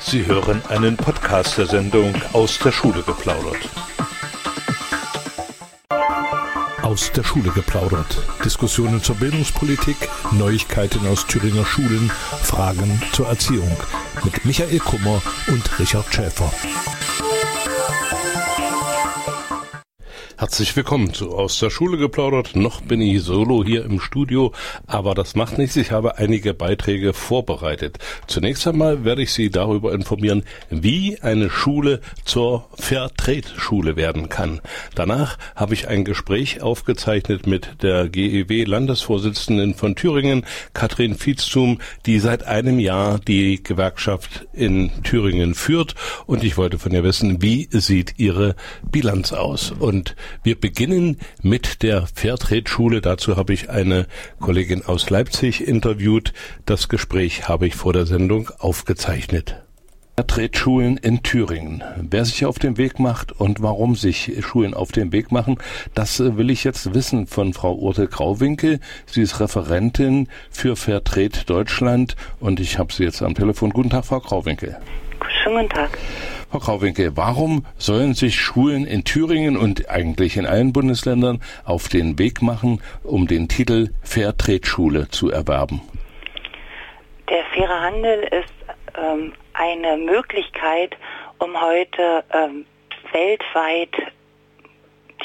Sie hören einen Podcast der Sendung Aus der Schule geplaudert. Aus der Schule geplaudert. Diskussionen zur Bildungspolitik, Neuigkeiten aus Thüringer Schulen, Fragen zur Erziehung. Mit Michael Kummer und Richard Schäfer. Herzlich willkommen zu Aus der Schule geplaudert. Noch bin ich solo hier im Studio, aber das macht nichts. Ich habe einige Beiträge vorbereitet. Zunächst einmal werde ich Sie darüber informieren, wie eine Schule zur Fairtrade-Schule werden kann. Danach habe ich ein Gespräch aufgezeichnet mit der GEW-Landesvorsitzenden von Thüringen, Katrin Vietzum, die seit einem Jahr die Gewerkschaft in Thüringen führt. Und ich wollte von ihr wissen, wie sieht ihre Bilanz aus? Und wir beginnen mit der Fairtrade-Schule. Dazu habe ich eine Kollegin aus Leipzig interviewt. Das Gespräch habe ich vor der Sendung aufgezeichnet. Fairtrade-Schulen in Thüringen. Wer sich auf den Weg macht und warum sich Schulen auf den Weg machen, das will ich jetzt wissen von Frau Urte Grauwinkel. Sie ist Referentin für Fairtrade Deutschland und ich habe sie jetzt am Telefon. Guten Tag, Frau Grauwinkel. Schönen guten Tag. Frau Krauwinkel, warum sollen sich Schulen in Thüringen und eigentlich in allen Bundesländern auf den Weg machen, um den Titel Fairtrade-Schule zu erwerben? Der faire Handel ist ähm, eine Möglichkeit, um heute ähm, weltweit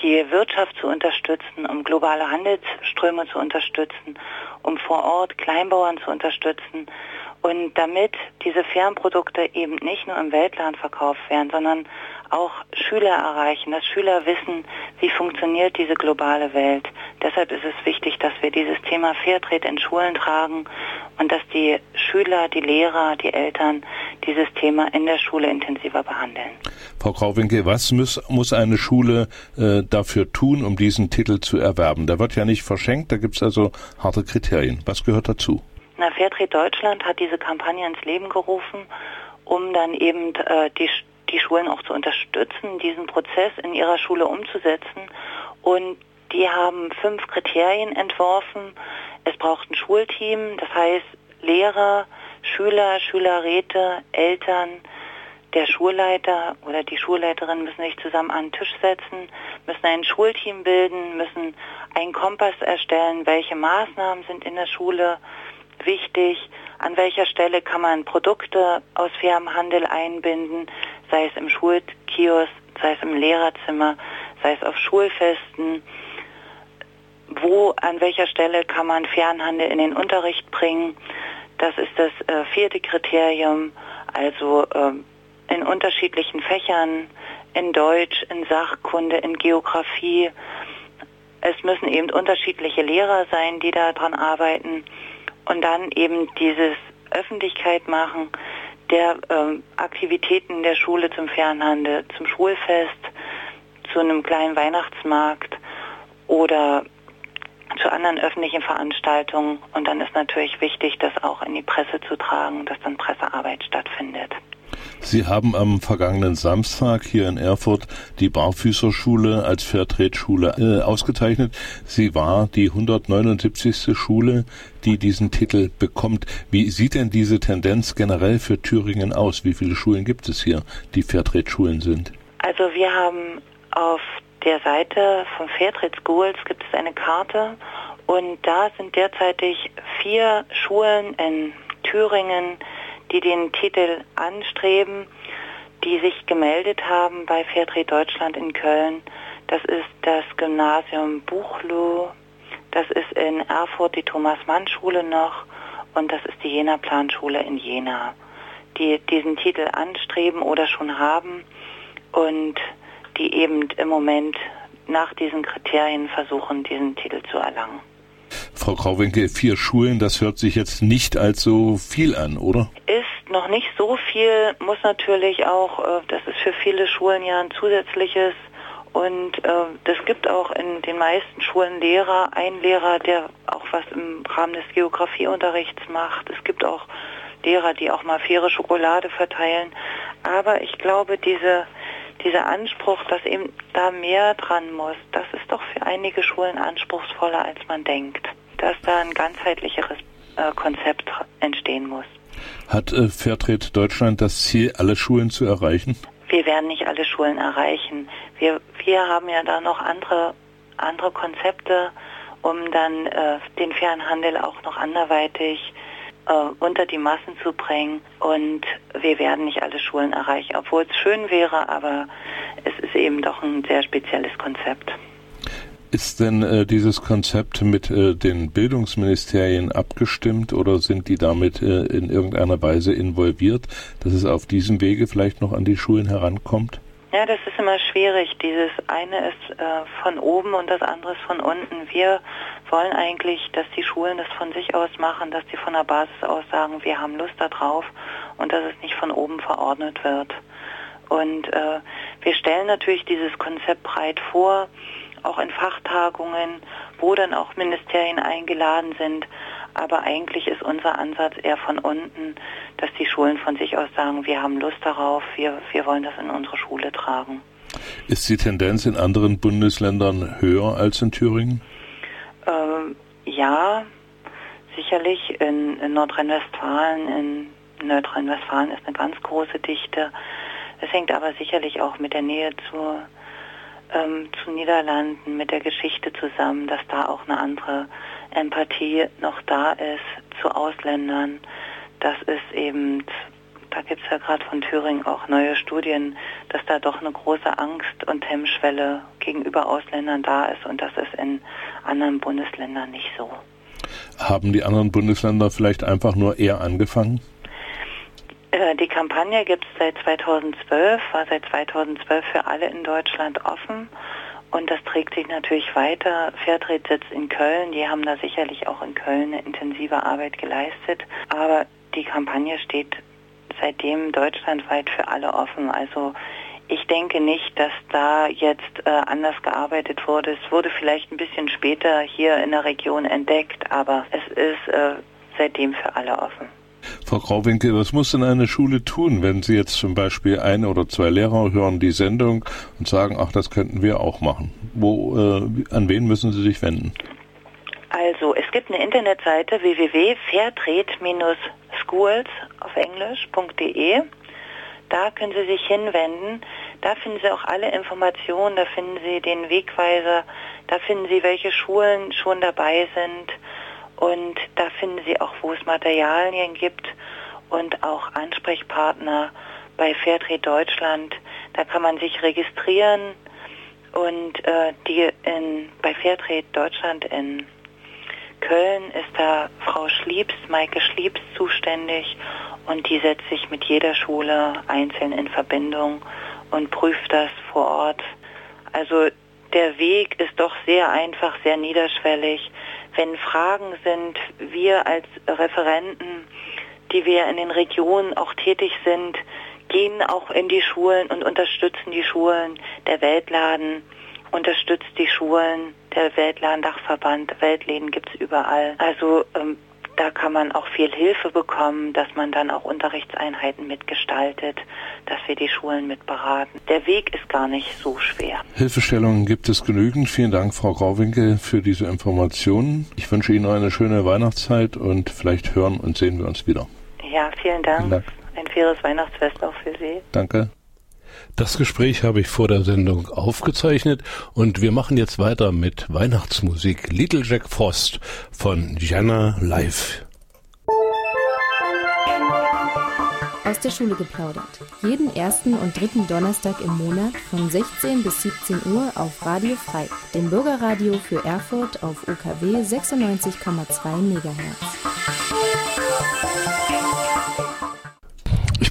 die Wirtschaft zu unterstützen, um globale Handelsströme zu unterstützen, um vor Ort Kleinbauern zu unterstützen und damit diese Fernprodukte eben nicht nur im Weltland verkauft werden, sondern auch Schüler erreichen, dass Schüler wissen, wie funktioniert diese globale Welt. Deshalb ist es wichtig, dass wir dieses Thema Fairtrade in Schulen tragen und dass die Schüler, die Lehrer, die Eltern dieses Thema in der Schule intensiver behandeln. Frau Krauwinkel, was muss, muss eine Schule äh, dafür tun, um diesen Titel zu erwerben? Der wird ja nicht verschenkt, da gibt es also harte Kriterien. Was gehört dazu? Na, Fairtrade Deutschland hat diese Kampagne ins Leben gerufen, um dann eben äh, die, die Schulen auch zu unterstützen, diesen Prozess in ihrer Schule umzusetzen. Und die haben fünf Kriterien entworfen. Es braucht ein Schulteam, das heißt Lehrer, Schüler, Schülerräte, Eltern, der Schulleiter oder die Schulleiterin müssen sich zusammen an den Tisch setzen, müssen ein Schulteam bilden, müssen einen Kompass erstellen, welche Maßnahmen sind in der Schule wichtig, an welcher Stelle kann man Produkte aus fairem Handel einbinden, sei es im Schulkiosk, sei es im Lehrerzimmer, sei es auf Schulfesten, wo, an welcher Stelle kann man Fernhandel in den Unterricht bringen. Das ist das äh, vierte Kriterium, also äh, in unterschiedlichen Fächern, in Deutsch, in Sachkunde, in Geografie. Es müssen eben unterschiedliche Lehrer sein, die daran arbeiten und dann eben dieses Öffentlichkeit machen der ähm, Aktivitäten der Schule zum Fernhandel, zum Schulfest, zu einem kleinen Weihnachtsmarkt oder zu anderen öffentlichen Veranstaltungen. Und dann ist natürlich wichtig, das auch in die Presse zu tragen, dass dann Pressearbeit stattfindet. Sie haben am vergangenen Samstag hier in Erfurt die Barfüßerschule als Fairtrade-Schule äh, ausgezeichnet. Sie war die 179. Schule, die diesen Titel bekommt. Wie sieht denn diese Tendenz generell für Thüringen aus? Wie viele Schulen gibt es hier, die Fairtrade-Schulen sind? Also wir haben auf der Seite von Fairtrade Schools gibt es eine Karte und da sind derzeitig vier Schulen in Thüringen, die den Titel anstreben, die sich gemeldet haben bei Fairtrade Deutschland in Köln. Das ist das Gymnasium Buchloh, das ist in Erfurt die Thomas-Mann-Schule noch und das ist die Jena-Planschule in Jena, die diesen Titel anstreben oder schon haben und die eben im Moment nach diesen Kriterien versuchen, diesen Titel zu erlangen. Frau Krauwinkel, vier Schulen, das hört sich jetzt nicht als so viel an, oder? Ist noch nicht so viel, muss natürlich auch, äh, das ist für viele Schulen ja ein zusätzliches und es äh, gibt auch in den meisten Schulen Lehrer, ein Lehrer, der auch was im Rahmen des Geografieunterrichts macht. Es gibt auch Lehrer, die auch mal faire Schokolade verteilen. Aber ich glaube, diese, dieser Anspruch, dass eben da mehr dran muss, das ist doch für einige Schulen anspruchsvoller, als man denkt dass da ein ganzheitlicheres äh, Konzept entstehen muss. Hat äh, Fairtrade Deutschland das Ziel, alle Schulen zu erreichen? Wir werden nicht alle Schulen erreichen. Wir, wir haben ja da noch andere, andere Konzepte, um dann äh, den fairen Handel auch noch anderweitig unter die Massen zu bringen. Und wir werden nicht alle Schulen erreichen, obwohl es schön wäre, aber es ist eben doch ein sehr spezielles Konzept. Ist denn äh, dieses Konzept mit äh, den Bildungsministerien abgestimmt oder sind die damit äh, in irgendeiner Weise involviert, dass es auf diesem Wege vielleicht noch an die Schulen herankommt? Ja, das ist immer schwierig. Dieses eine ist äh, von oben und das andere ist von unten. Wir wollen eigentlich, dass die Schulen das von sich aus machen, dass die von der Basis aus sagen, wir haben Lust darauf und dass es nicht von oben verordnet wird. Und äh, wir stellen natürlich dieses Konzept breit vor auch in Fachtagungen, wo dann auch Ministerien eingeladen sind. Aber eigentlich ist unser Ansatz eher von unten, dass die Schulen von sich aus sagen, wir haben Lust darauf, wir, wir wollen das in unsere Schule tragen. Ist die Tendenz in anderen Bundesländern höher als in Thüringen? Ähm, ja, sicherlich. In, in Nordrhein-Westfalen, in Nordrhein-Westfalen ist eine ganz große Dichte. Das hängt aber sicherlich auch mit der Nähe zur ähm, zu Niederlanden mit der Geschichte zusammen, dass da auch eine andere Empathie noch da ist zu Ausländern. Das ist eben, da gibt es ja gerade von Thüringen auch neue Studien, dass da doch eine große Angst und Hemmschwelle gegenüber Ausländern da ist und das ist in anderen Bundesländern nicht so. Haben die anderen Bundesländer vielleicht einfach nur eher angefangen? Äh, die Kampagne gibt es seit 2012, war seit 2012 für alle in Deutschland offen und das trägt sich natürlich weiter. Fairtrade sitzt in Köln, die haben da sicherlich auch in Köln eine intensive Arbeit geleistet, aber die Kampagne steht seitdem deutschlandweit für alle offen. Also ich denke nicht, dass da jetzt äh, anders gearbeitet wurde. Es wurde vielleicht ein bisschen später hier in der Region entdeckt, aber es ist äh, seitdem für alle offen. Frau Grauwinkel, was muss denn eine Schule tun, wenn Sie jetzt zum Beispiel ein oder zwei Lehrer hören die Sendung und sagen, ach, das könnten wir auch machen? Wo, äh, an wen müssen Sie sich wenden? Also, es gibt eine Internetseite www.fairtrade-schools auf englisch.de. Da können Sie sich hinwenden. Da finden Sie auch alle Informationen, da finden Sie den Wegweiser, da finden Sie, welche Schulen schon dabei sind und da finden Sie auch, wo es Materialien gibt und auch Ansprechpartner bei Fairtrade Deutschland. Da kann man sich registrieren und äh, die in, bei Fairtrade Deutschland in Köln ist da Frau Schliebs, Maike Schliebs zuständig und die setzt sich mit jeder Schule einzeln in Verbindung und prüft das vor Ort. Also der Weg ist doch sehr einfach, sehr niederschwellig. Wenn Fragen sind, wir als Referenten, die wir in den Regionen auch tätig sind, gehen auch in die Schulen und unterstützen die Schulen. Der Weltladen unterstützt die Schulen, der Weltladen-Dachverband, Weltläden gibt es überall. Also ähm, da kann man auch viel Hilfe bekommen, dass man dann auch Unterrichtseinheiten mitgestaltet, dass wir die Schulen mitberaten. Der Weg ist gar nicht so schwer. Hilfestellungen gibt es genügend. Vielen Dank, Frau Grauwinkel, für diese Informationen. Ich wünsche Ihnen eine schöne Weihnachtszeit und vielleicht hören und sehen wir uns wieder. Ja, vielen Dank. Vielen Dank. Ein faires Weihnachtsfest auch für Sie. Danke. Das Gespräch habe ich vor der Sendung aufgezeichnet und wir machen jetzt weiter mit Weihnachtsmusik Little Jack Frost von Jana Live. Aus der Schule geplaudert. Jeden ersten und dritten Donnerstag im Monat von 16 bis 17 Uhr auf Radio Frei, dem Bürgerradio für Erfurt auf UKW 96,2 MHz.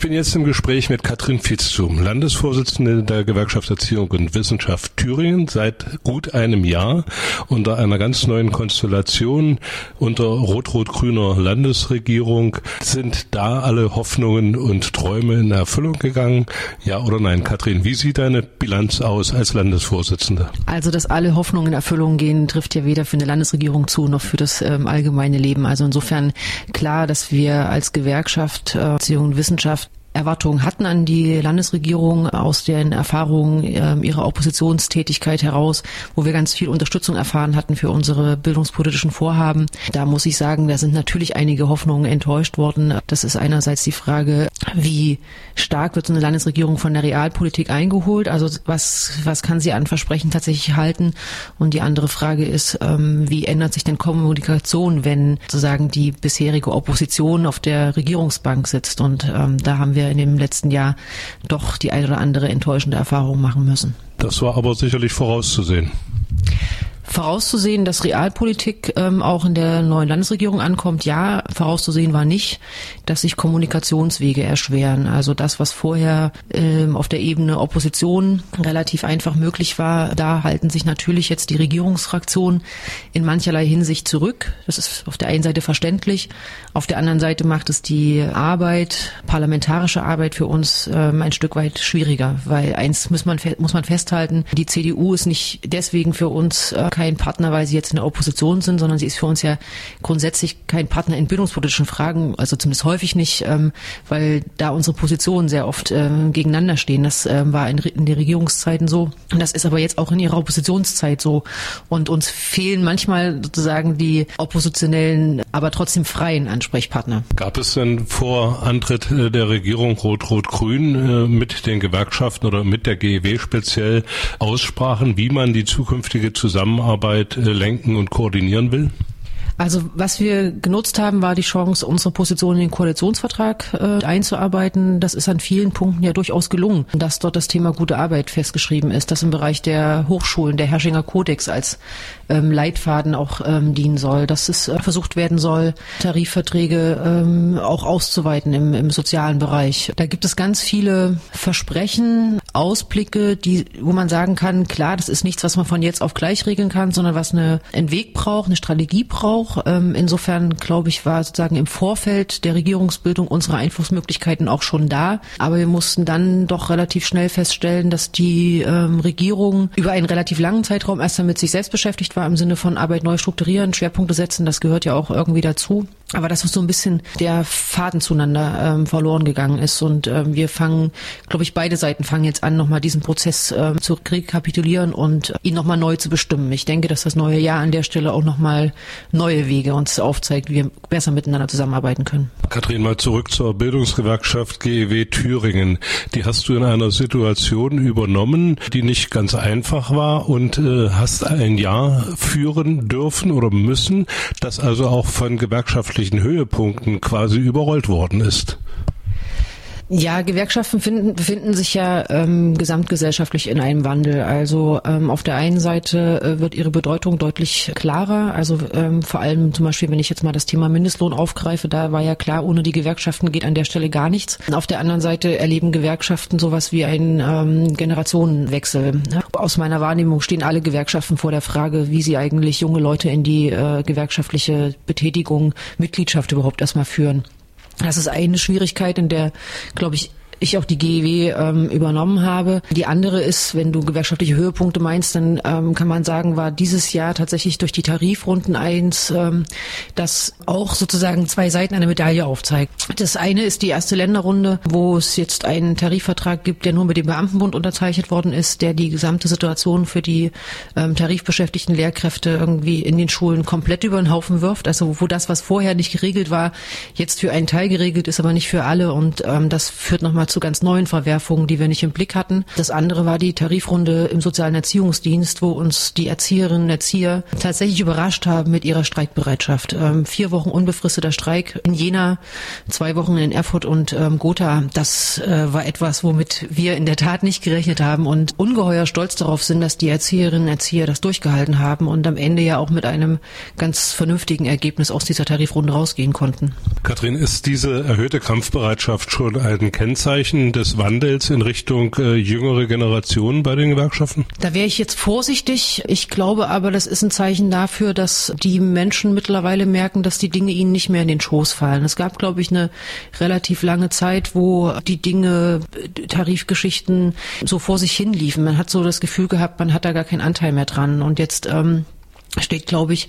Ich bin jetzt im Gespräch mit Katrin Fitzum, Landesvorsitzende der Gewerkschaft Erziehung und Wissenschaft Thüringen seit gut einem Jahr unter einer ganz neuen Konstellation unter rot-rot-grüner Landesregierung. Sind da alle Hoffnungen und Träume in Erfüllung gegangen? Ja oder nein? Katrin, wie sieht deine Bilanz aus als Landesvorsitzende? Also, dass alle Hoffnungen in Erfüllung gehen, trifft ja weder für eine Landesregierung zu noch für das ähm, allgemeine Leben. Also insofern klar, dass wir als Gewerkschaft äh, Erziehung und Wissenschaft Erwartungen hatten an die Landesregierung aus den Erfahrungen äh, ihrer Oppositionstätigkeit heraus, wo wir ganz viel Unterstützung erfahren hatten für unsere bildungspolitischen Vorhaben. Da muss ich sagen, da sind natürlich einige Hoffnungen enttäuscht worden. Das ist einerseits die Frage, wie stark wird so eine Landesregierung von der Realpolitik eingeholt? Also was, was kann sie an Versprechen tatsächlich halten? Und die andere Frage ist, ähm, wie ändert sich denn Kommunikation, wenn sozusagen die bisherige Opposition auf der Regierungsbank sitzt? Und ähm, da haben wir wir in dem letzten Jahr doch die eine oder andere enttäuschende Erfahrung machen müssen. Das war aber sicherlich vorauszusehen vorauszusehen, dass Realpolitik ähm, auch in der neuen Landesregierung ankommt. Ja, vorauszusehen war nicht, dass sich Kommunikationswege erschweren. Also das, was vorher ähm, auf der Ebene Opposition relativ einfach möglich war, da halten sich natürlich jetzt die Regierungsfraktionen in mancherlei Hinsicht zurück. Das ist auf der einen Seite verständlich. Auf der anderen Seite macht es die Arbeit, parlamentarische Arbeit für uns ähm, ein Stück weit schwieriger, weil eins muss man, muss man festhalten, die CDU ist nicht deswegen für uns äh, kein Partner, weil sie jetzt in der Opposition sind, sondern sie ist für uns ja grundsätzlich kein Partner in bildungspolitischen Fragen, also zumindest häufig nicht, ähm, weil da unsere Positionen sehr oft ähm, gegeneinander stehen. Das ähm, war in, in den Regierungszeiten so. Und das ist aber jetzt auch in ihrer Oppositionszeit so. Und uns fehlen manchmal sozusagen die oppositionellen, aber trotzdem freien Ansprechpartner. Gab es denn vor Antritt äh, der Regierung Rot-Rot-Grün äh, mit den Gewerkschaften oder mit der GEW speziell Aussprachen, wie man die zukünftige Zusammenarbeit Zusammenarbeit äh, lenken und koordinieren will? Also was wir genutzt haben, war die Chance, unsere Position in den Koalitionsvertrag äh, einzuarbeiten. Das ist an vielen Punkten ja durchaus gelungen, dass dort das Thema gute Arbeit festgeschrieben ist, dass im Bereich der Hochschulen der Herrschinger Kodex als ähm, Leitfaden auch ähm, dienen soll, dass es äh, versucht werden soll, Tarifverträge ähm, auch auszuweiten im, im sozialen Bereich. Da gibt es ganz viele Versprechen, Ausblicke, die, wo man sagen kann, klar, das ist nichts, was man von jetzt auf gleich regeln kann, sondern was eine, einen Weg braucht, eine Strategie braucht auch. Ähm, insofern, glaube ich, war sozusagen im Vorfeld der Regierungsbildung unsere Einflussmöglichkeiten auch schon da. Aber wir mussten dann doch relativ schnell feststellen, dass die ähm, Regierung über einen relativ langen Zeitraum erst damit sich selbst beschäftigt war, im Sinne von Arbeit neu strukturieren, Schwerpunkte setzen. Das gehört ja auch irgendwie dazu. Aber dass so ein bisschen der Faden zueinander ähm, verloren gegangen ist. Und ähm, wir fangen, glaube ich, beide Seiten fangen jetzt an, nochmal diesen Prozess ähm, zu rekapitulieren und ihn nochmal neu zu bestimmen. Ich denke, dass das neue Jahr an der Stelle auch nochmal neue Wege uns aufzeigt, wie wir besser miteinander zusammenarbeiten können. Kathrin, mal zurück zur Bildungsgewerkschaft GEW Thüringen. Die hast du in einer Situation übernommen, die nicht ganz einfach war und äh, hast ein Jahr führen dürfen oder müssen, das also auch von gewerkschaftlichen wirtschaftlichen Höhepunkten quasi überrollt worden ist. Ja, Gewerkschaften finden, befinden sich ja ähm, gesamtgesellschaftlich in einem Wandel. Also ähm, auf der einen Seite äh, wird ihre Bedeutung deutlich klarer. Also ähm, vor allem zum Beispiel, wenn ich jetzt mal das Thema Mindestlohn aufgreife, da war ja klar, ohne die Gewerkschaften geht an der Stelle gar nichts. Auf der anderen Seite erleben Gewerkschaften sowas wie einen ähm, Generationenwechsel. Aus meiner Wahrnehmung stehen alle Gewerkschaften vor der Frage, wie sie eigentlich junge Leute in die äh, gewerkschaftliche Betätigung, Mitgliedschaft überhaupt erstmal führen. Das ist eine Schwierigkeit, in der, glaube ich, ich auch die GEW ähm, übernommen habe. Die andere ist, wenn du gewerkschaftliche Höhepunkte meinst, dann ähm, kann man sagen, war dieses Jahr tatsächlich durch die Tarifrunden eins, ähm, das auch sozusagen zwei Seiten einer Medaille aufzeigt. Das eine ist die erste Länderrunde, wo es jetzt einen Tarifvertrag gibt, der nur mit dem Beamtenbund unterzeichnet worden ist, der die gesamte Situation für die ähm, tarifbeschäftigten Lehrkräfte irgendwie in den Schulen komplett über den Haufen wirft. Also wo das, was vorher nicht geregelt war, jetzt für einen Teil geregelt ist, aber nicht für alle. Und ähm, das führt nochmal zu ganz neuen Verwerfungen, die wir nicht im Blick hatten. Das andere war die Tarifrunde im sozialen Erziehungsdienst, wo uns die Erzieherinnen und Erzieher tatsächlich überrascht haben mit ihrer Streikbereitschaft. Ähm, vier Wochen unbefristeter Streik in Jena, zwei Wochen in Erfurt und ähm, Gotha. Das äh, war etwas, womit wir in der Tat nicht gerechnet haben und ungeheuer stolz darauf sind, dass die Erzieherinnen und Erzieher das durchgehalten haben und am Ende ja auch mit einem ganz vernünftigen Ergebnis aus dieser Tarifrunde rausgehen konnten. Kathrin, ist diese erhöhte Kampfbereitschaft schon ein Kennzeichen Zeichen des Wandels in Richtung äh, jüngere Generationen bei den Gewerkschaften? Da wäre ich jetzt vorsichtig. Ich glaube aber, das ist ein Zeichen dafür, dass die Menschen mittlerweile merken, dass die Dinge ihnen nicht mehr in den Schoß fallen. Es gab, glaube ich, eine relativ lange Zeit, wo die Dinge, Tarifgeschichten so vor sich hin liefen. Man hat so das Gefühl gehabt, man hat da gar keinen Anteil mehr dran. Und jetzt ähm, steht, glaube ich,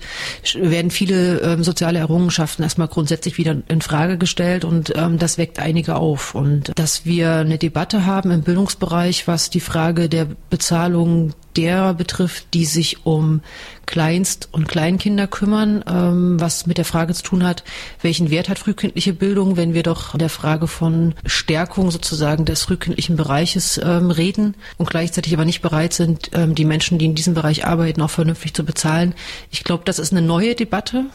werden viele ähm, soziale Errungenschaften erstmal grundsätzlich wieder in Frage gestellt und ähm, das weckt einige auf. Und dass wir eine Debatte haben im Bildungsbereich, was die Frage der Bezahlung derer betrifft, die sich um Kleinst- und Kleinkinder kümmern, ähm, was mit der Frage zu tun hat, welchen Wert hat frühkindliche Bildung, wenn wir doch der Frage von Stärkung sozusagen des frühkindlichen Bereiches ähm, reden und gleichzeitig aber nicht bereit sind, ähm, die Menschen, die in diesem Bereich arbeiten, auch vernünftig zu bezahlen. Ich glaube, das ist eine neue Debatte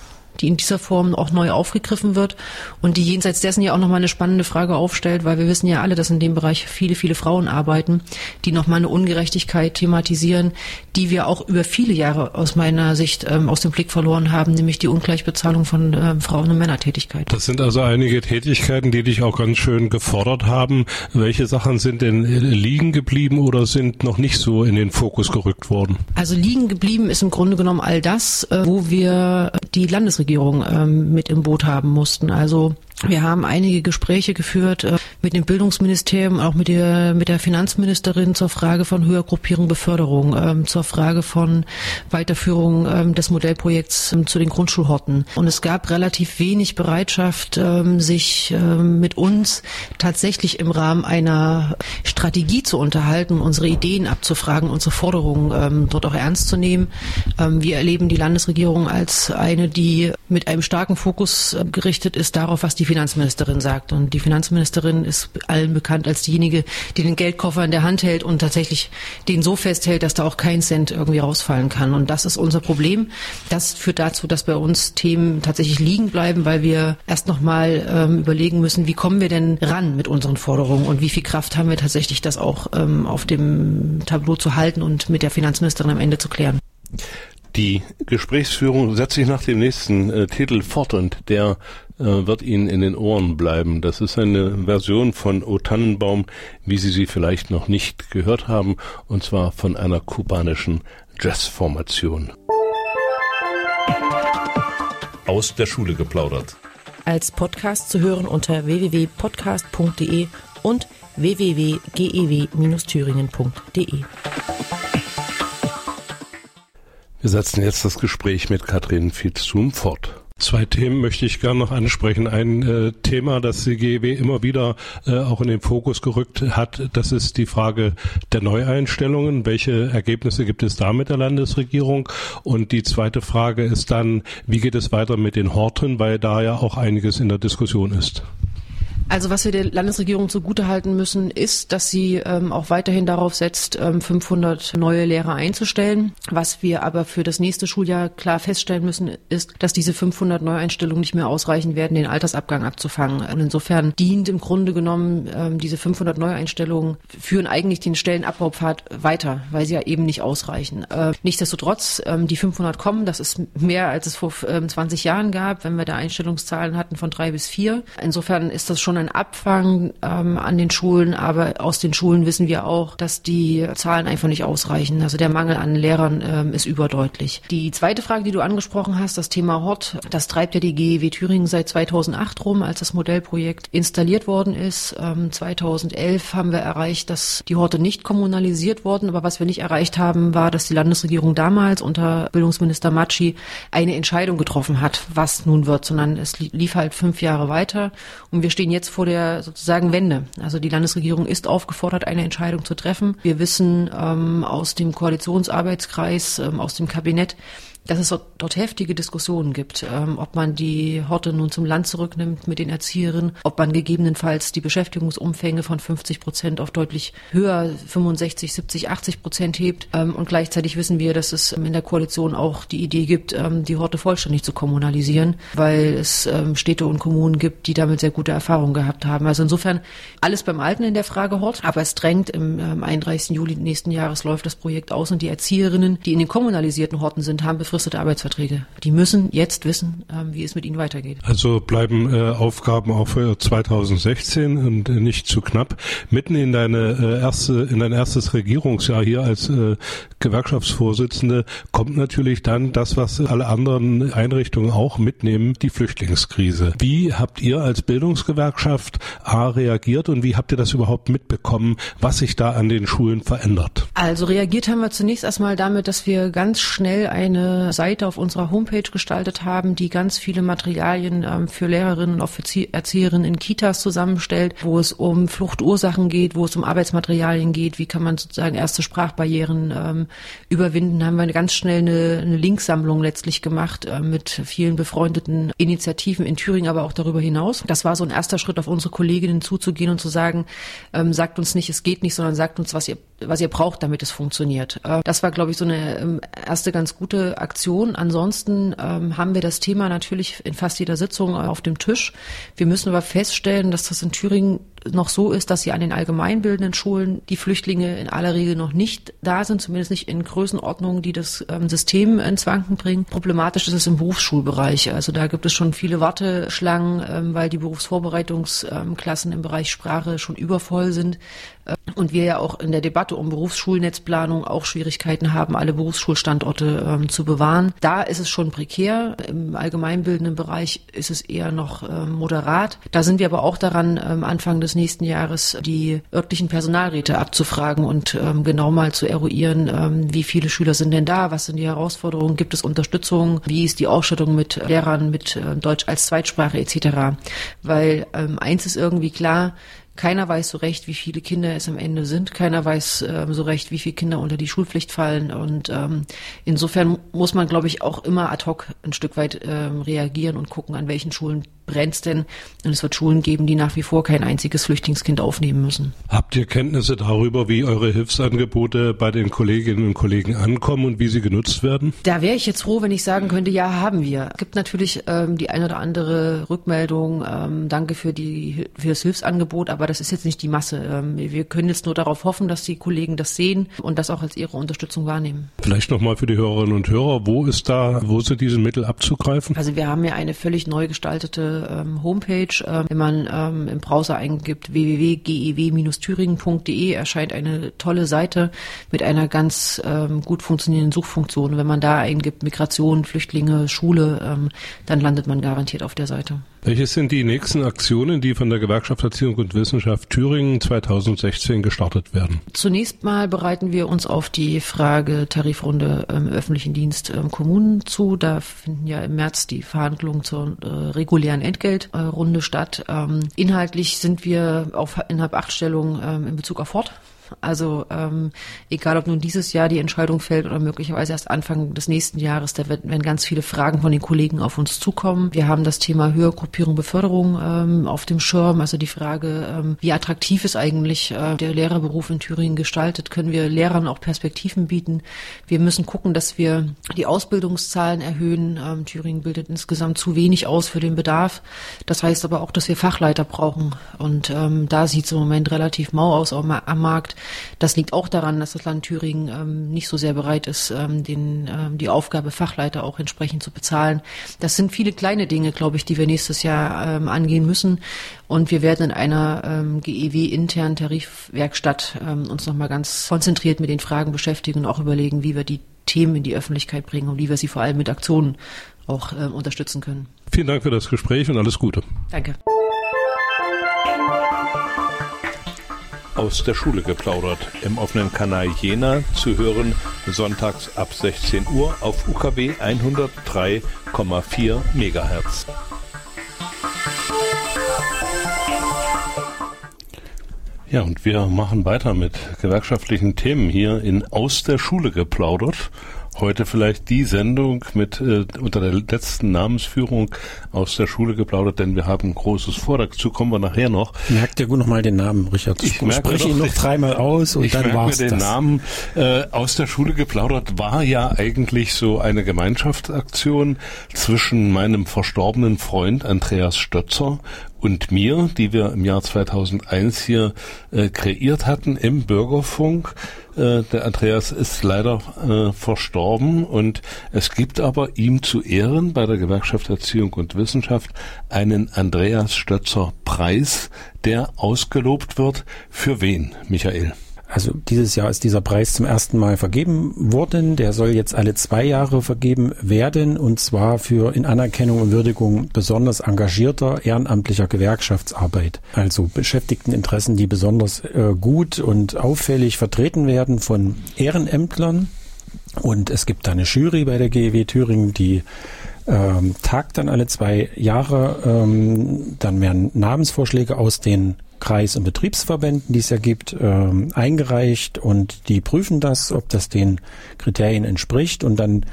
die in dieser Form auch neu aufgegriffen wird und die jenseits dessen ja auch nochmal eine spannende Frage aufstellt, weil wir wissen ja alle, dass in dem Bereich viele, viele Frauen arbeiten, die nochmal eine Ungerechtigkeit thematisieren, die wir auch über viele Jahre aus meiner Sicht ähm, aus dem Blick verloren haben, nämlich die Ungleichbezahlung von ähm, Frauen- und Männertätigkeit. Das sind also einige Tätigkeiten, die dich auch ganz schön gefordert haben. Welche Sachen sind denn liegen geblieben oder sind noch nicht so in den Fokus gerückt worden? Also liegen geblieben ist im Grunde genommen all das, äh, wo wir die Landesregierung Bundesregierung ähm, mit im Boot haben mussten. Also wir haben einige Gespräche geführt äh, mit dem Bildungsministerium, auch mit der, mit der Finanzministerin zur Frage von Höhergruppierung Beförderung, ähm, zur Frage von Weiterführung ähm, des Modellprojekts ähm, zu den Grundschulhorten. Und es gab relativ wenig Bereitschaft, sich mit uns tatsächlich im Rahmen einer Strategie zu unterhalten, unsere Ideen abzufragen, unsere Forderungen dort auch ernst zu nehmen. wir erleben die Landesregierung als eine, die mit einem starken Fokus äh, gerichtet ist darauf, was die Finanzministerin sagt. Und die Finanzministerin ist allen bekannt als diejenige, die den Geldkoffer in der Hand hält und tatsächlich den so festhält, dass da auch kein Cent irgendwie rausfallen kann. Und das ist unser Problem. Das führt dazu, dass bei uns Themen tatsächlich liegen bleiben, weil wir erst nochmal ähm, überlegen müssen, wie kommen wir denn ran mit unseren Forderungen und wie viel Kraft haben wir tatsächlich, das auch ähm, auf dem Tableau zu halten und mit der Finanzministerin am Ende zu klären. Die Gesprächsführung setzt sich nach dem nächsten äh, Titel fort und der äh, wird Ihnen in den Ohren bleiben. Das ist eine Version von O Tannenbaum, wie Sie sie vielleicht noch nicht gehört haben, und zwar von einer kubanischen Jazzformation. Aus der Schule geplaudert. Als Podcast zu hören unter www.podcast.de und www.gew-thüringen.de. Wir setzen jetzt das Gespräch mit Katrin Fitzum fort. Zwei Themen möchte ich gerne noch ansprechen. Ein äh, Thema, das die GEW immer wieder äh, auch in den Fokus gerückt hat, das ist die Frage der Neueinstellungen. Welche Ergebnisse gibt es da mit der Landesregierung? Und die zweite Frage ist dann, wie geht es weiter mit den Horten, weil da ja auch einiges in der Diskussion ist. Also was wir der Landesregierung zugutehalten müssen, ist, dass sie ähm, auch weiterhin darauf setzt, ähm, 500 neue Lehrer einzustellen. Was wir aber für das nächste Schuljahr klar feststellen müssen, ist, dass diese 500 Neueinstellungen nicht mehr ausreichen werden, den Altersabgang abzufangen. Und insofern dient im Grunde genommen ähm, diese 500 Neueinstellungen führen eigentlich den Stellenabbaupfad weiter, weil sie ja eben nicht ausreichen. Äh, nichtsdestotrotz, ähm, die 500 kommen, das ist mehr, als es vor ähm, 20 Jahren gab, wenn wir da Einstellungszahlen hatten von drei bis vier. Insofern ist das schon Abfang ähm, an den Schulen, aber aus den Schulen wissen wir auch, dass die Zahlen einfach nicht ausreichen. Also der Mangel an Lehrern ähm, ist überdeutlich. Die zweite Frage, die du angesprochen hast, das Thema Hort, das treibt ja die GEW Thüringen seit 2008 rum, als das Modellprojekt installiert worden ist. Ähm, 2011 haben wir erreicht, dass die Horte nicht kommunalisiert wurden, aber was wir nicht erreicht haben, war, dass die Landesregierung damals unter Bildungsminister Matschi eine Entscheidung getroffen hat, was nun wird, sondern es lief halt fünf Jahre weiter und wir stehen jetzt jetzt vor der sozusagen Wende. Also die Landesregierung ist aufgefordert, eine Entscheidung zu treffen. Wir wissen ähm, aus dem Koalitionsarbeitskreis, ähm, aus dem Kabinett, dass es dort heftige Diskussionen gibt, ähm, ob man die Horte nun zum Land zurücknimmt mit den Erzieherinnen, ob man gegebenenfalls die Beschäftigungsumfänge von 50 Prozent auf deutlich höher, 65, 70, 80 Prozent hebt. Ähm, und gleichzeitig wissen wir, dass es in der Koalition auch die Idee gibt, ähm, die Horte vollständig zu kommunalisieren, weil es ähm, Städte und Kommunen gibt, die damit sehr gute Erfahrungen gehabt haben. Also insofern alles beim Alten in der Frage Hort, aber es drängt im ähm, 31. Juli nächsten Jahres läuft das Projekt aus und die Erzieherinnen, die in den kommunalisierten Horten sind, haben befristet befristete Arbeitsverträge. Die müssen jetzt wissen, ähm, wie es mit ihnen weitergeht. Also bleiben äh, Aufgaben auch für 2016 und äh, nicht zu knapp. Mitten in deine äh, erste, in dein erstes Regierungsjahr hier als äh, Gewerkschaftsvorsitzende kommt natürlich dann das, was alle anderen Einrichtungen auch mitnehmen, die Flüchtlingskrise. Wie habt ihr als Bildungsgewerkschaft A reagiert und wie habt ihr das überhaupt mitbekommen, was sich da an den Schulen verändert? Also reagiert haben wir zunächst erstmal damit, dass wir ganz schnell eine eine Seite auf unserer Homepage gestaltet haben, die ganz viele Materialien ähm, für Lehrerinnen und Erzieherinnen in Kitas zusammenstellt, wo es um Fluchtursachen geht, wo es um Arbeitsmaterialien geht, wie kann man sozusagen erste Sprachbarrieren ähm, überwinden, haben wir ganz schnell eine, eine Linksammlung letztlich gemacht äh, mit vielen befreundeten Initiativen in Thüringen, aber auch darüber hinaus. Das war so ein erster Schritt auf unsere Kolleginnen zuzugehen und zu sagen, ähm, sagt uns nicht, es geht nicht, sondern sagt uns, was ihr was ihr braucht, damit es funktioniert. Äh, das war, glaube ich, so eine ähm, erste ganz gute Aktion. Ansonsten ähm, haben wir das Thema natürlich in fast jeder Sitzung auf dem Tisch. Wir müssen aber feststellen, dass das in Thüringen noch so ist, dass sie an den allgemeinbildenden Schulen die Flüchtlinge in aller Regel noch nicht da sind, zumindest nicht in Größenordnungen, die das ähm, System ins Wanken bringen. Problematisch ist es im Berufsschulbereich. Also da gibt es schon viele Warteschlangen, ähm, weil die Berufsvorbereitungsklassen im Bereich Sprache schon übervoll sind. Und wir ja auch in der Debatte um Berufsschulnetzplanung auch Schwierigkeiten haben, alle Berufsschulstandorte ähm, zu bewahren. Da ist es schon prekär. Im allgemeinbildenden Bereich ist es eher noch ähm, moderat. Da sind wir aber auch daran, ähm, Anfang des nächsten Jahres die örtlichen Personalräte abzufragen und ähm, genau mal zu eruieren, ähm, wie viele Schüler sind denn da, was sind die Herausforderungen, gibt es Unterstützung, wie ist die Ausstattung mit Lehrern, mit äh, Deutsch als Zweitsprache etc. Weil ähm, eins ist irgendwie klar, keiner weiß so recht, wie viele Kinder es am Ende sind. Keiner weiß ähm, so recht, wie viele Kinder unter die Schulpflicht fallen. Und ähm, insofern muss man, glaube ich, auch immer ad hoc ein Stück weit ähm, reagieren und gucken, an welchen Schulen brennt's denn? Und es wird Schulen geben, die nach wie vor kein einziges Flüchtlingskind aufnehmen müssen. Habt ihr Kenntnisse darüber, wie eure Hilfsangebote bei den Kolleginnen und Kollegen ankommen und wie sie genutzt werden? Da wäre ich jetzt froh, wenn ich sagen könnte, ja, haben wir. Es gibt natürlich ähm, die eine oder andere Rückmeldung. Ähm, danke für die für das Hilfsangebot, aber das ist jetzt nicht die Masse. Ähm, wir können jetzt nur darauf hoffen, dass die Kollegen das sehen und das auch als ihre Unterstützung wahrnehmen. Vielleicht nochmal für die Hörerinnen und Hörer, wo ist da, wo sind diese Mittel abzugreifen? Also wir haben ja eine völlig neu gestaltete ähm, Homepage. Ähm, wenn man ähm, im Browser eingibt www.gew-thüringen.de erscheint eine tolle Seite mit einer ganz ähm, gut funktionierenden Suchfunktion. Wenn man da eingibt Migration, Flüchtlinge, Schule, ähm, dann landet man garantiert auf der Seite. Welches sind die nächsten Aktionen, die von der Gewerkschaft Erziehung und Wissenschaft Thüringen 2016 gestartet werden? Zunächst mal bereiten wir uns auf die Frage Tarifrunde im öffentlichen Dienst ähm, Kommunen zu. Da finden ja im März die Verhandlungen zur äh, regulären Entgeltrunde statt. Ähm, inhaltlich sind wir auf innerhalb acht Stellungen ähm, in Bezug auf Fort also ähm, egal, ob nun dieses Jahr die Entscheidung fällt oder möglicherweise erst Anfang des nächsten Jahres, da werden ganz viele Fragen von den Kollegen auf uns zukommen. Wir haben das Thema Höhergruppierung, Beförderung ähm, auf dem Schirm, also die Frage, ähm, wie attraktiv ist eigentlich äh, der Lehrerberuf in Thüringen gestaltet? Können wir Lehrern auch Perspektiven bieten? Wir müssen gucken, dass wir die Ausbildungszahlen erhöhen. Ähm, Thüringen bildet insgesamt zu wenig aus für den Bedarf. Das heißt aber auch, dass wir Fachleiter brauchen. Und ähm, da sieht es im Moment relativ mau aus am Markt. Das liegt auch daran, dass das Land Thüringen ähm, nicht so sehr bereit ist, ähm, den, ähm, die Aufgabe Fachleiter auch entsprechend zu bezahlen. Das sind viele kleine Dinge, glaube ich, die wir nächstes Jahr ähm, angehen müssen. Und wir werden in einer ähm, GEW-internen Tarifwerkstatt ähm, uns nochmal ganz konzentriert mit den Fragen beschäftigen und auch überlegen, wie wir die Themen in die Öffentlichkeit bringen und wie wir sie vor allem mit Aktionen auch ähm, unterstützen können. Vielen Dank für das Gespräch und alles Gute. Danke. Aus der Schule geplaudert. Im offenen Kanal Jena zu hören sonntags ab 16 Uhr auf UKW 103,4 Megahertz. Ja, und wir machen weiter mit gewerkschaftlichen Themen hier in Aus der Schule geplaudert heute vielleicht die Sendung mit äh, unter der letzten Namensführung aus der Schule geplaudert, denn wir haben ein großes vor. Dazu kommen wir nachher noch. Merkt dir gut nochmal den Namen, Richard. Ich spreche ihn noch dreimal aus und ich dann war's mir den das. Namen äh, aus der Schule geplaudert war ja eigentlich so eine Gemeinschaftsaktion zwischen meinem verstorbenen Freund Andreas Stötzer und mir, die wir im Jahr 2001 hier äh, kreiert hatten im Bürgerfunk. Äh, der Andreas ist leider äh, verstorben und es gibt aber ihm zu Ehren bei der Gewerkschaft Erziehung und Wissenschaft einen Andreas Stötzer Preis, der ausgelobt wird. Für wen, Michael? Also dieses Jahr ist dieser Preis zum ersten Mal vergeben worden. Der soll jetzt alle zwei Jahre vergeben werden und zwar für in Anerkennung und Würdigung besonders engagierter ehrenamtlicher Gewerkschaftsarbeit. Also Beschäftigteninteressen, die besonders äh, gut und auffällig vertreten werden von Ehrenämtlern Und es gibt da eine Jury bei der GEW Thüringen, die ähm, tagt dann alle zwei Jahre. Ähm, dann werden Namensvorschläge aus den Kreis- und Betriebsverbänden, die es ja gibt, ähm, eingereicht und die prüfen das, ob das den Kriterien entspricht und dann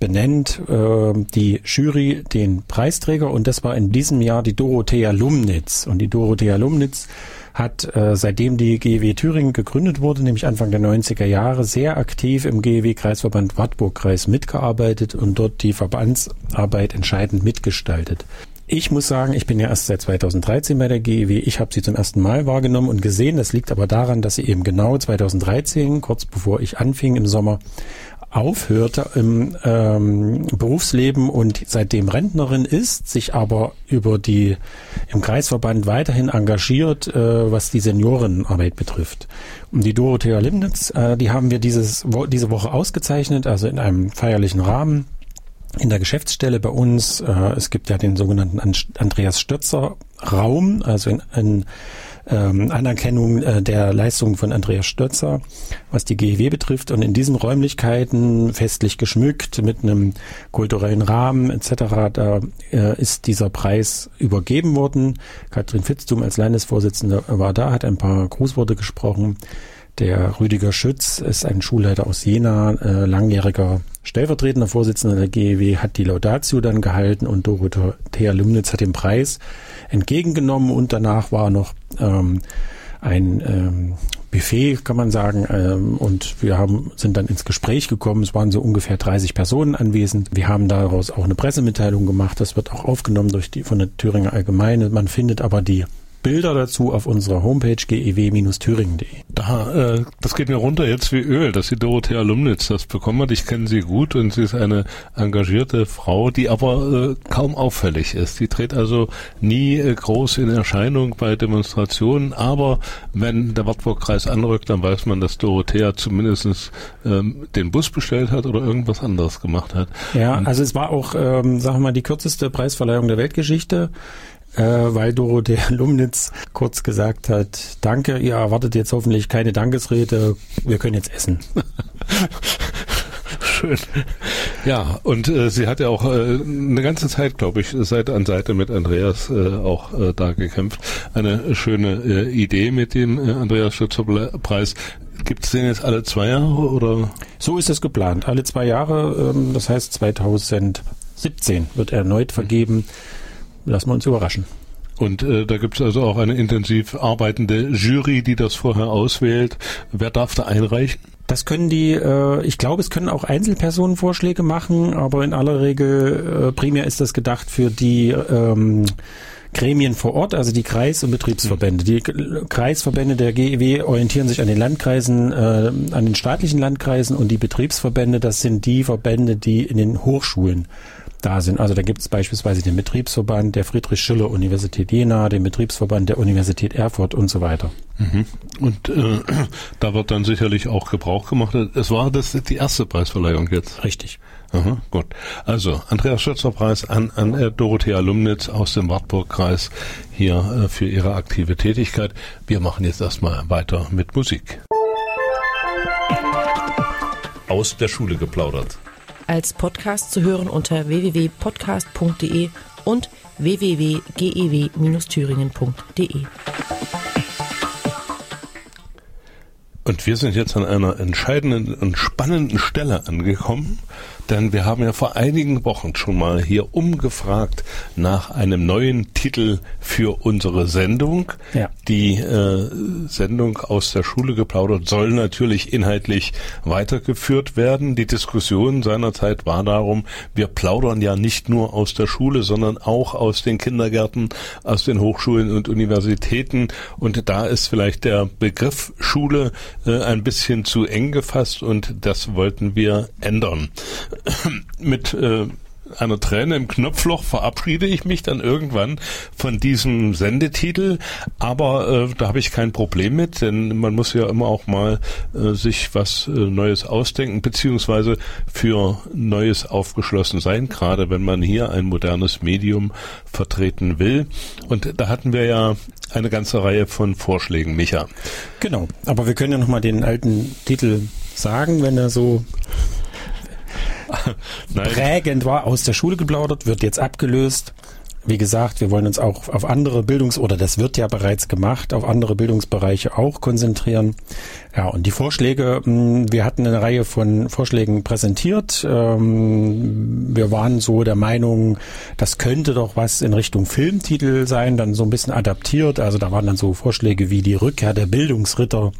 benennt äh, die Jury den Preisträger und das war in diesem Jahr die Dorothea Lumnitz. Und die Dorothea Lumnitz hat, äh, seitdem die GEW Thüringen gegründet wurde, nämlich Anfang der 90er Jahre, sehr aktiv im GEW-Kreisverband Wartburg-Kreis mitgearbeitet und dort die Verbandsarbeit entscheidend mitgestaltet. Ich muss sagen, ich bin ja erst seit 2013 bei der GEW. Ich habe sie zum ersten Mal wahrgenommen und gesehen. Das liegt aber daran, dass sie eben genau 2013, kurz bevor ich anfing im Sommer, aufhörte im ähm, Berufsleben und seitdem Rentnerin ist, sich aber über die im Kreisverband weiterhin engagiert, äh, was die Seniorenarbeit betrifft. Und die Dorothea Limnitz, äh, die haben wir dieses, wo, diese Woche ausgezeichnet, also in einem feierlichen Rahmen in der Geschäftsstelle bei uns. Äh, es gibt ja den sogenannten Andreas Stötzer Raum, also in, in ähm, Anerkennung äh, der Leistungen von Andreas Stötzer, was die GEW betrifft. Und in diesen Räumlichkeiten, festlich geschmückt, mit einem kulturellen Rahmen etc., da äh, ist dieser Preis übergeben worden. Katrin Fitztum als Landesvorsitzende war da, hat ein paar Grußworte gesprochen. Der Rüdiger Schütz ist ein Schulleiter aus Jena, äh, langjähriger stellvertretender Vorsitzender der GEW, hat die Laudatio dann gehalten und Dorothea Lümnitz hat den Preis entgegengenommen und danach war noch ähm, ein ähm, Buffet, kann man sagen. Ähm, und wir haben, sind dann ins Gespräch gekommen. Es waren so ungefähr 30 Personen anwesend. Wir haben daraus auch eine Pressemitteilung gemacht. Das wird auch aufgenommen durch die, von der Thüringer Allgemeine. Man findet aber die Bilder dazu auf unserer Homepage gew-thüringen.de. Da, äh, das geht mir runter jetzt wie Öl, dass die Dorothea Lumnitz das bekommen hat. Ich kenne sie gut und sie ist eine engagierte Frau, die aber äh, kaum auffällig ist. Die tritt also nie äh, groß in Erscheinung bei Demonstrationen, aber wenn der Wartburg-Kreis anrückt, dann weiß man, dass Dorothea zumindest ähm, den Bus bestellt hat oder irgendwas anderes gemacht hat. Ja, also es war auch, ähm, sagen wir mal, die kürzeste Preisverleihung der Weltgeschichte äh, weil Dorothea Lumnitz kurz gesagt hat, danke, ihr erwartet jetzt hoffentlich keine Dankesrede, wir können jetzt essen. Schön. Ja, und äh, sie hat ja auch äh, eine ganze Zeit, glaube ich, Seite an Seite mit Andreas äh, auch äh, da gekämpft. Eine schöne äh, Idee mit dem äh, Andreas Schützer Preis. Gibt es den jetzt alle zwei Jahre oder? So ist es geplant. Alle zwei Jahre, ähm, das heißt 2017 wird erneut vergeben. Mhm lassen wir uns überraschen. Und äh, da gibt es also auch eine intensiv arbeitende Jury, die das vorher auswählt. Wer darf da einreichen? Das können die, äh, ich glaube, es können auch Einzelpersonen Vorschläge machen, aber in aller Regel äh, primär ist das gedacht für die ähm, Gremien vor Ort, also die Kreis- und Betriebsverbände. Die Kreisverbände der GEW orientieren sich an den Landkreisen, äh, an den staatlichen Landkreisen und die Betriebsverbände, das sind die Verbände, die in den Hochschulen da sind. Also da gibt es beispielsweise den Betriebsverband der Friedrich-Schiller-Universität Jena, den Betriebsverband der Universität Erfurt und so weiter. Mhm. Und äh, da wird dann sicherlich auch Gebrauch gemacht. Es war das die erste Preisverleihung jetzt. Richtig. Aha, gut. Also Andreas Schützer Preis an, an äh, Dorothea Lumnitz aus dem Wartburg-Kreis hier äh, für ihre aktive Tätigkeit. Wir machen jetzt erstmal weiter mit Musik. Aus der Schule geplaudert als Podcast zu hören unter www.podcast.de und www.gew-thüringen.de. Und wir sind jetzt an einer entscheidenden und spannenden Stelle angekommen, denn wir haben ja vor einigen Wochen schon mal hier umgefragt nach einem neuen Titel für unsere Sendung. Ja. Die äh, Sendung aus der Schule geplaudert soll natürlich inhaltlich weitergeführt werden. Die Diskussion seinerzeit war darum, wir plaudern ja nicht nur aus der Schule, sondern auch aus den Kindergärten, aus den Hochschulen und Universitäten. Und da ist vielleicht der Begriff Schule äh, ein bisschen zu eng gefasst und das wollten wir ändern. mit äh, einer Träne im Knopfloch verabschiede ich mich dann irgendwann von diesem Sendetitel, aber äh, da habe ich kein Problem mit, denn man muss ja immer auch mal äh, sich was äh, Neues ausdenken, beziehungsweise für Neues aufgeschlossen sein, gerade wenn man hier ein modernes Medium vertreten will. Und da hatten wir ja eine ganze Reihe von Vorschlägen, Micha. Genau, aber wir können ja nochmal den alten Titel sagen, wenn er so prägend war, aus der Schule geplaudert, wird jetzt abgelöst wie gesagt, wir wollen uns auch auf andere Bildungs- oder das wird ja bereits gemacht, auf andere Bildungsbereiche auch konzentrieren. Ja, und die Vorschläge, hm, wir hatten eine Reihe von Vorschlägen präsentiert. Ähm, wir waren so der Meinung, das könnte doch was in Richtung Filmtitel sein, dann so ein bisschen adaptiert. Also da waren dann so Vorschläge wie die Rückkehr der Bildungsritter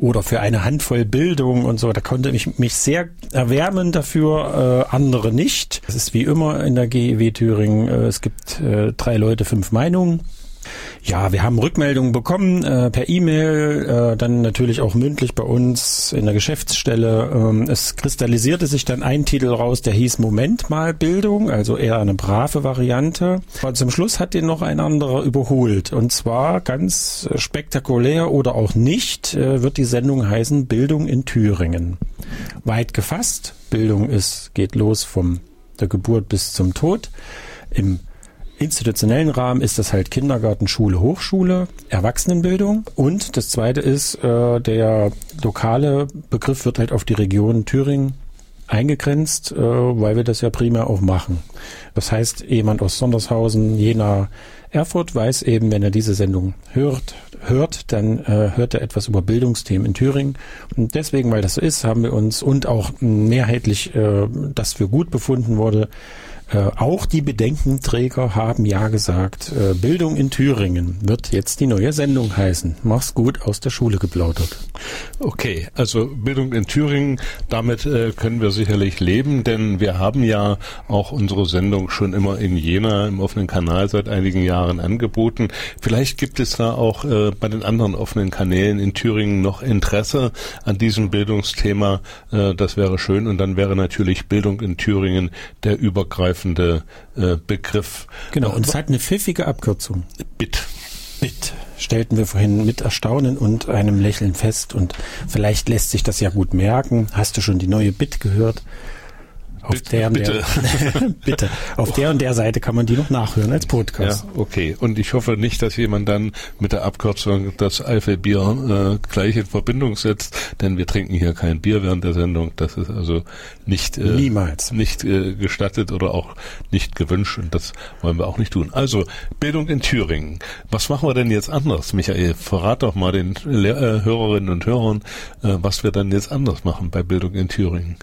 oder für eine Handvoll Bildung und so. Da konnte ich mich sehr erwärmen dafür, äh, andere nicht. Es ist wie immer in der GEW Thüringen. Äh, es gibt äh, drei Leute, fünf Meinungen. Ja, wir haben Rückmeldungen bekommen äh, per E-Mail, äh, dann natürlich auch mündlich bei uns in der Geschäftsstelle. Ähm, es kristallisierte sich dann ein Titel raus, der hieß Moment mal Bildung, also eher eine brave Variante. Aber zum Schluss hat den noch ein anderer überholt. Und zwar ganz spektakulär oder auch nicht, äh, wird die Sendung heißen Bildung in Thüringen. Weit gefasst, Bildung ist, geht los vom der Geburt bis zum Tod. Im institutionellen Rahmen ist das halt Kindergarten, Schule, Hochschule, Erwachsenenbildung. Und das zweite ist, äh, der lokale Begriff wird halt auf die Region Thüringen eingegrenzt, äh, weil wir das ja primär auch machen. Das heißt, jemand aus Sondershausen, Jena, Erfurt weiß eben, wenn er diese Sendung hört, hört, dann äh, hört er etwas über Bildungsthemen in Thüringen. Und deswegen, weil das so ist, haben wir uns und auch mehrheitlich äh, das für gut befunden wurde, äh, auch die Bedenkenträger haben ja gesagt, äh, Bildung in Thüringen wird jetzt die neue Sendung heißen. Mach's gut, aus der Schule geplaudert. Okay, also Bildung in Thüringen, damit äh, können wir sicherlich leben, denn wir haben ja auch unsere Sendung schon immer in Jena im offenen Kanal seit einigen Jahren angeboten. Vielleicht gibt es da auch äh, bei den anderen offenen Kanälen in Thüringen noch Interesse an diesem Bildungsthema. Äh, das wäre schön und dann wäre natürlich Bildung in Thüringen der übergreifende übergreifende äh, Begriff. Genau, und es hat eine pfiffige Abkürzung. BIT. BIT stellten wir vorhin mit Erstaunen und einem Lächeln fest und vielleicht lässt sich das ja gut merken. Hast du schon die neue BIT gehört? Auf der und bitte. Der, bitte. Auf der und der Seite kann man die noch nachhören als Podcast. Ja, okay. Und ich hoffe nicht, dass jemand dann mit der Abkürzung das Eifelbier äh, gleich in Verbindung setzt, denn wir trinken hier kein Bier während der Sendung. Das ist also nicht äh, niemals nicht äh, gestattet oder auch nicht gewünscht und das wollen wir auch nicht tun. Also Bildung in Thüringen. Was machen wir denn jetzt anders, Michael? Verrat doch mal den Lehr äh, Hörerinnen und Hörern, äh, was wir dann jetzt anders machen bei Bildung in Thüringen.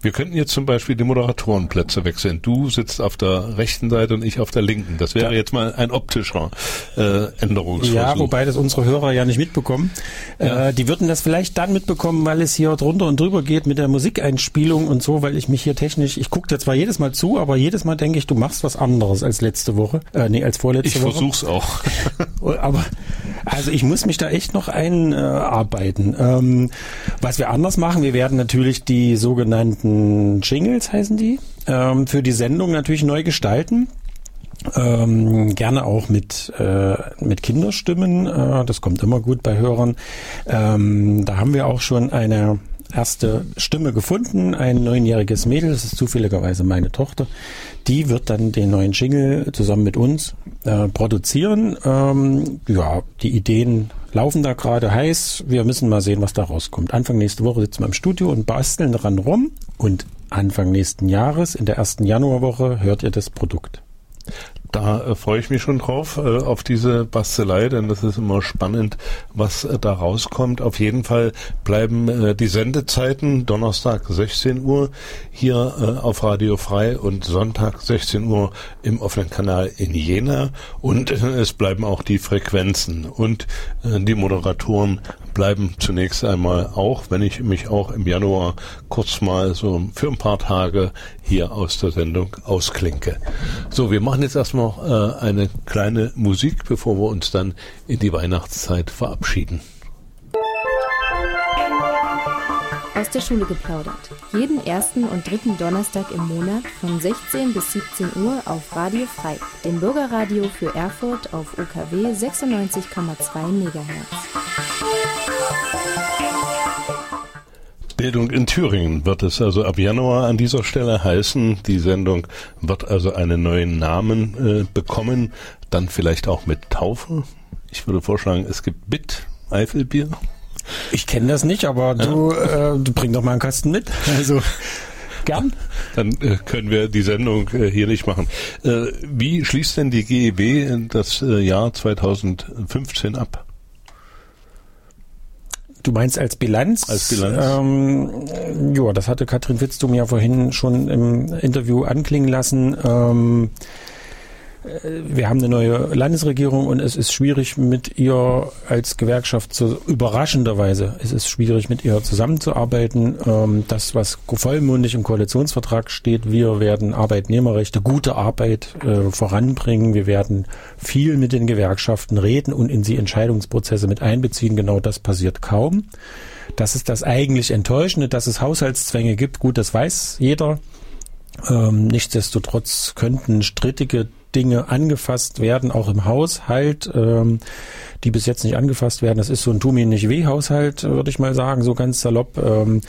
Wir könnten jetzt zum Beispiel die Moderatorenplätze wechseln. Du sitzt auf der rechten Seite und ich auf der linken. Das wäre jetzt mal ein optischer äh, Änderungsversuch. Ja, wobei das unsere Hörer ja nicht mitbekommen. Ja. Äh, die würden das vielleicht dann mitbekommen, weil es hier drunter und drüber geht mit der Musikeinspielung und so, weil ich mich hier technisch, ich gucke dir zwar jedes Mal zu, aber jedes Mal denke ich, du machst was anderes als letzte Woche. Äh, nee, als vorletzte ich Woche. Ich versuch's auch. aber also ich muss mich da echt noch einarbeiten. Ähm, was wir anders machen, wir werden natürlich die sogenannten Jingles heißen die, ähm, für die Sendung natürlich neu gestalten. Ähm, gerne auch mit, äh, mit Kinderstimmen. Äh, das kommt immer gut bei Hörern. Ähm, da haben wir auch schon eine erste Stimme gefunden, ein neunjähriges Mädel, das ist zufälligerweise meine Tochter. Die wird dann den neuen Jingle zusammen mit uns äh, produzieren. Ähm, ja, die Ideen laufen da gerade heiß. Wir müssen mal sehen, was da rauskommt. Anfang nächste Woche sitzen wir im Studio und basteln dran rum. Und Anfang nächsten Jahres, in der ersten Januarwoche, hört ihr das Produkt. Da äh, freue ich mich schon drauf, äh, auf diese Bastelei, denn das ist immer spannend, was äh, da rauskommt. Auf jeden Fall bleiben äh, die Sendezeiten Donnerstag 16 Uhr hier äh, auf Radio Frei und Sonntag 16 Uhr im offenen Kanal in Jena und äh, es bleiben auch die Frequenzen und die Moderatoren bleiben zunächst einmal auch, wenn ich mich auch im Januar kurz mal so für ein paar Tage hier aus der Sendung ausklinke. So, wir machen jetzt erstmal äh, eine kleine Musik, bevor wir uns dann in die Weihnachtszeit verabschieden. Aus der Schule geplaudert. Jeden ersten und dritten Donnerstag im Monat von 16 bis 17 Uhr auf Radio Frei, dem Bürgerradio für Erfurt auf UKW 96,2 MHz. Bildung in Thüringen wird es also ab Januar an dieser Stelle heißen. Die Sendung wird also einen neuen Namen äh, bekommen, dann vielleicht auch mit Taufe. Ich würde vorschlagen, es gibt Bit Eifelbier. Ich kenne das nicht, aber du, ja. äh, du bring doch mal einen Kasten mit. Also Gern. Dann äh, können wir die Sendung äh, hier nicht machen. Äh, wie schließt denn die GEW das äh, Jahr 2015 ab? Du meinst als Bilanz? Als Bilanz. Ähm, ja, das hatte Katrin Witztum ja vorhin schon im Interview anklingen lassen. Ähm, wir haben eine neue Landesregierung und es ist schwierig mit ihr als Gewerkschaft zu, überraschenderweise, es ist schwierig mit ihr zusammenzuarbeiten. Ähm, das, was vollmundig im Koalitionsvertrag steht, wir werden Arbeitnehmerrechte, gute Arbeit äh, voranbringen. Wir werden viel mit den Gewerkschaften reden und in sie Entscheidungsprozesse mit einbeziehen. Genau das passiert kaum. Das ist das eigentlich Enttäuschende, dass es Haushaltszwänge gibt. Gut, das weiß jeder. Ähm, nichtsdestotrotz könnten strittige Dinge angefasst werden, auch im Haushalt, ähm, die bis jetzt nicht angefasst werden. Das ist so ein Tu mir nicht weh Haushalt, würde ich mal sagen, so ganz salopp. Ähm,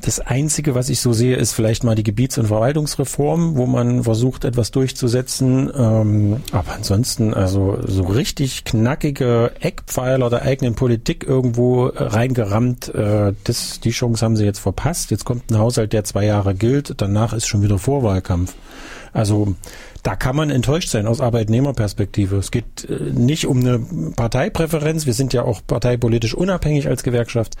das Einzige, was ich so sehe, ist vielleicht mal die Gebiets- und Verwaltungsreform, wo man versucht, etwas durchzusetzen. Ähm, aber ansonsten, also so richtig knackige Eckpfeiler der eigenen Politik irgendwo reingerammt, äh, das, die Chance haben sie jetzt verpasst. Jetzt kommt ein Haushalt, der zwei Jahre gilt. Danach ist schon wieder Vorwahlkampf. Also da kann man enttäuscht sein aus Arbeitnehmerperspektive. Es geht äh, nicht um eine Parteipräferenz. Wir sind ja auch parteipolitisch unabhängig als Gewerkschaft.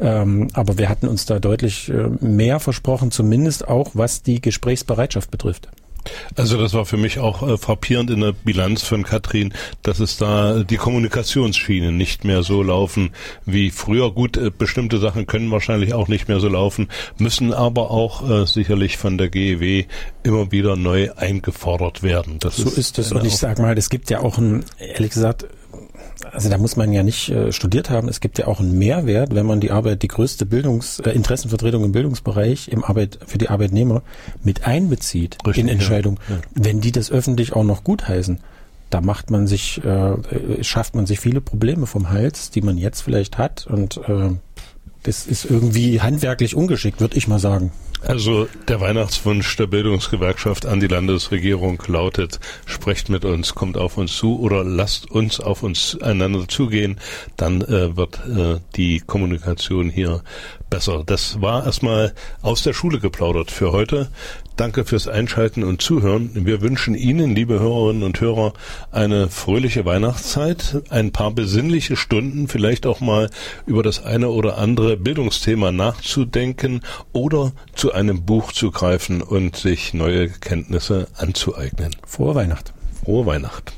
Ähm, aber wir hatten uns da deutlich äh, mehr versprochen, zumindest auch was die Gesprächsbereitschaft betrifft. Also das war für mich auch äh, frappierend in der Bilanz von Katrin, dass es da die Kommunikationsschienen nicht mehr so laufen wie früher. Gut, äh, bestimmte Sachen können wahrscheinlich auch nicht mehr so laufen, müssen aber auch äh, sicherlich von der GEW immer wieder neu eingefordert werden. Das so ist, es. Und ich sage mal, es gibt ja auch ein, ehrlich gesagt, also da muss man ja nicht äh, studiert haben. Es gibt ja auch einen Mehrwert, wenn man die Arbeit, die größte Bildungs, äh, Interessenvertretung im Bildungsbereich im Arbeit für die Arbeitnehmer mit einbezieht Richtig, in Entscheidungen, ja. Wenn die das öffentlich auch noch gutheißen. Da macht man sich, äh, schafft man sich viele Probleme vom Hals, die man jetzt vielleicht hat und äh, das ist irgendwie handwerklich ungeschickt, würde ich mal sagen. Also der Weihnachtswunsch der Bildungsgewerkschaft an die Landesregierung lautet, sprecht mit uns, kommt auf uns zu oder lasst uns auf uns einander zugehen, dann äh, wird äh, die Kommunikation hier besser. Das war erstmal aus der Schule geplaudert für heute. Danke fürs Einschalten und Zuhören. Wir wünschen Ihnen, liebe Hörerinnen und Hörer, eine fröhliche Weihnachtszeit, ein paar besinnliche Stunden, vielleicht auch mal über das eine oder andere Bildungsthema nachzudenken oder zu einem Buch zu greifen und sich neue Kenntnisse anzueignen. Frohe Weihnacht. Frohe Weihnacht.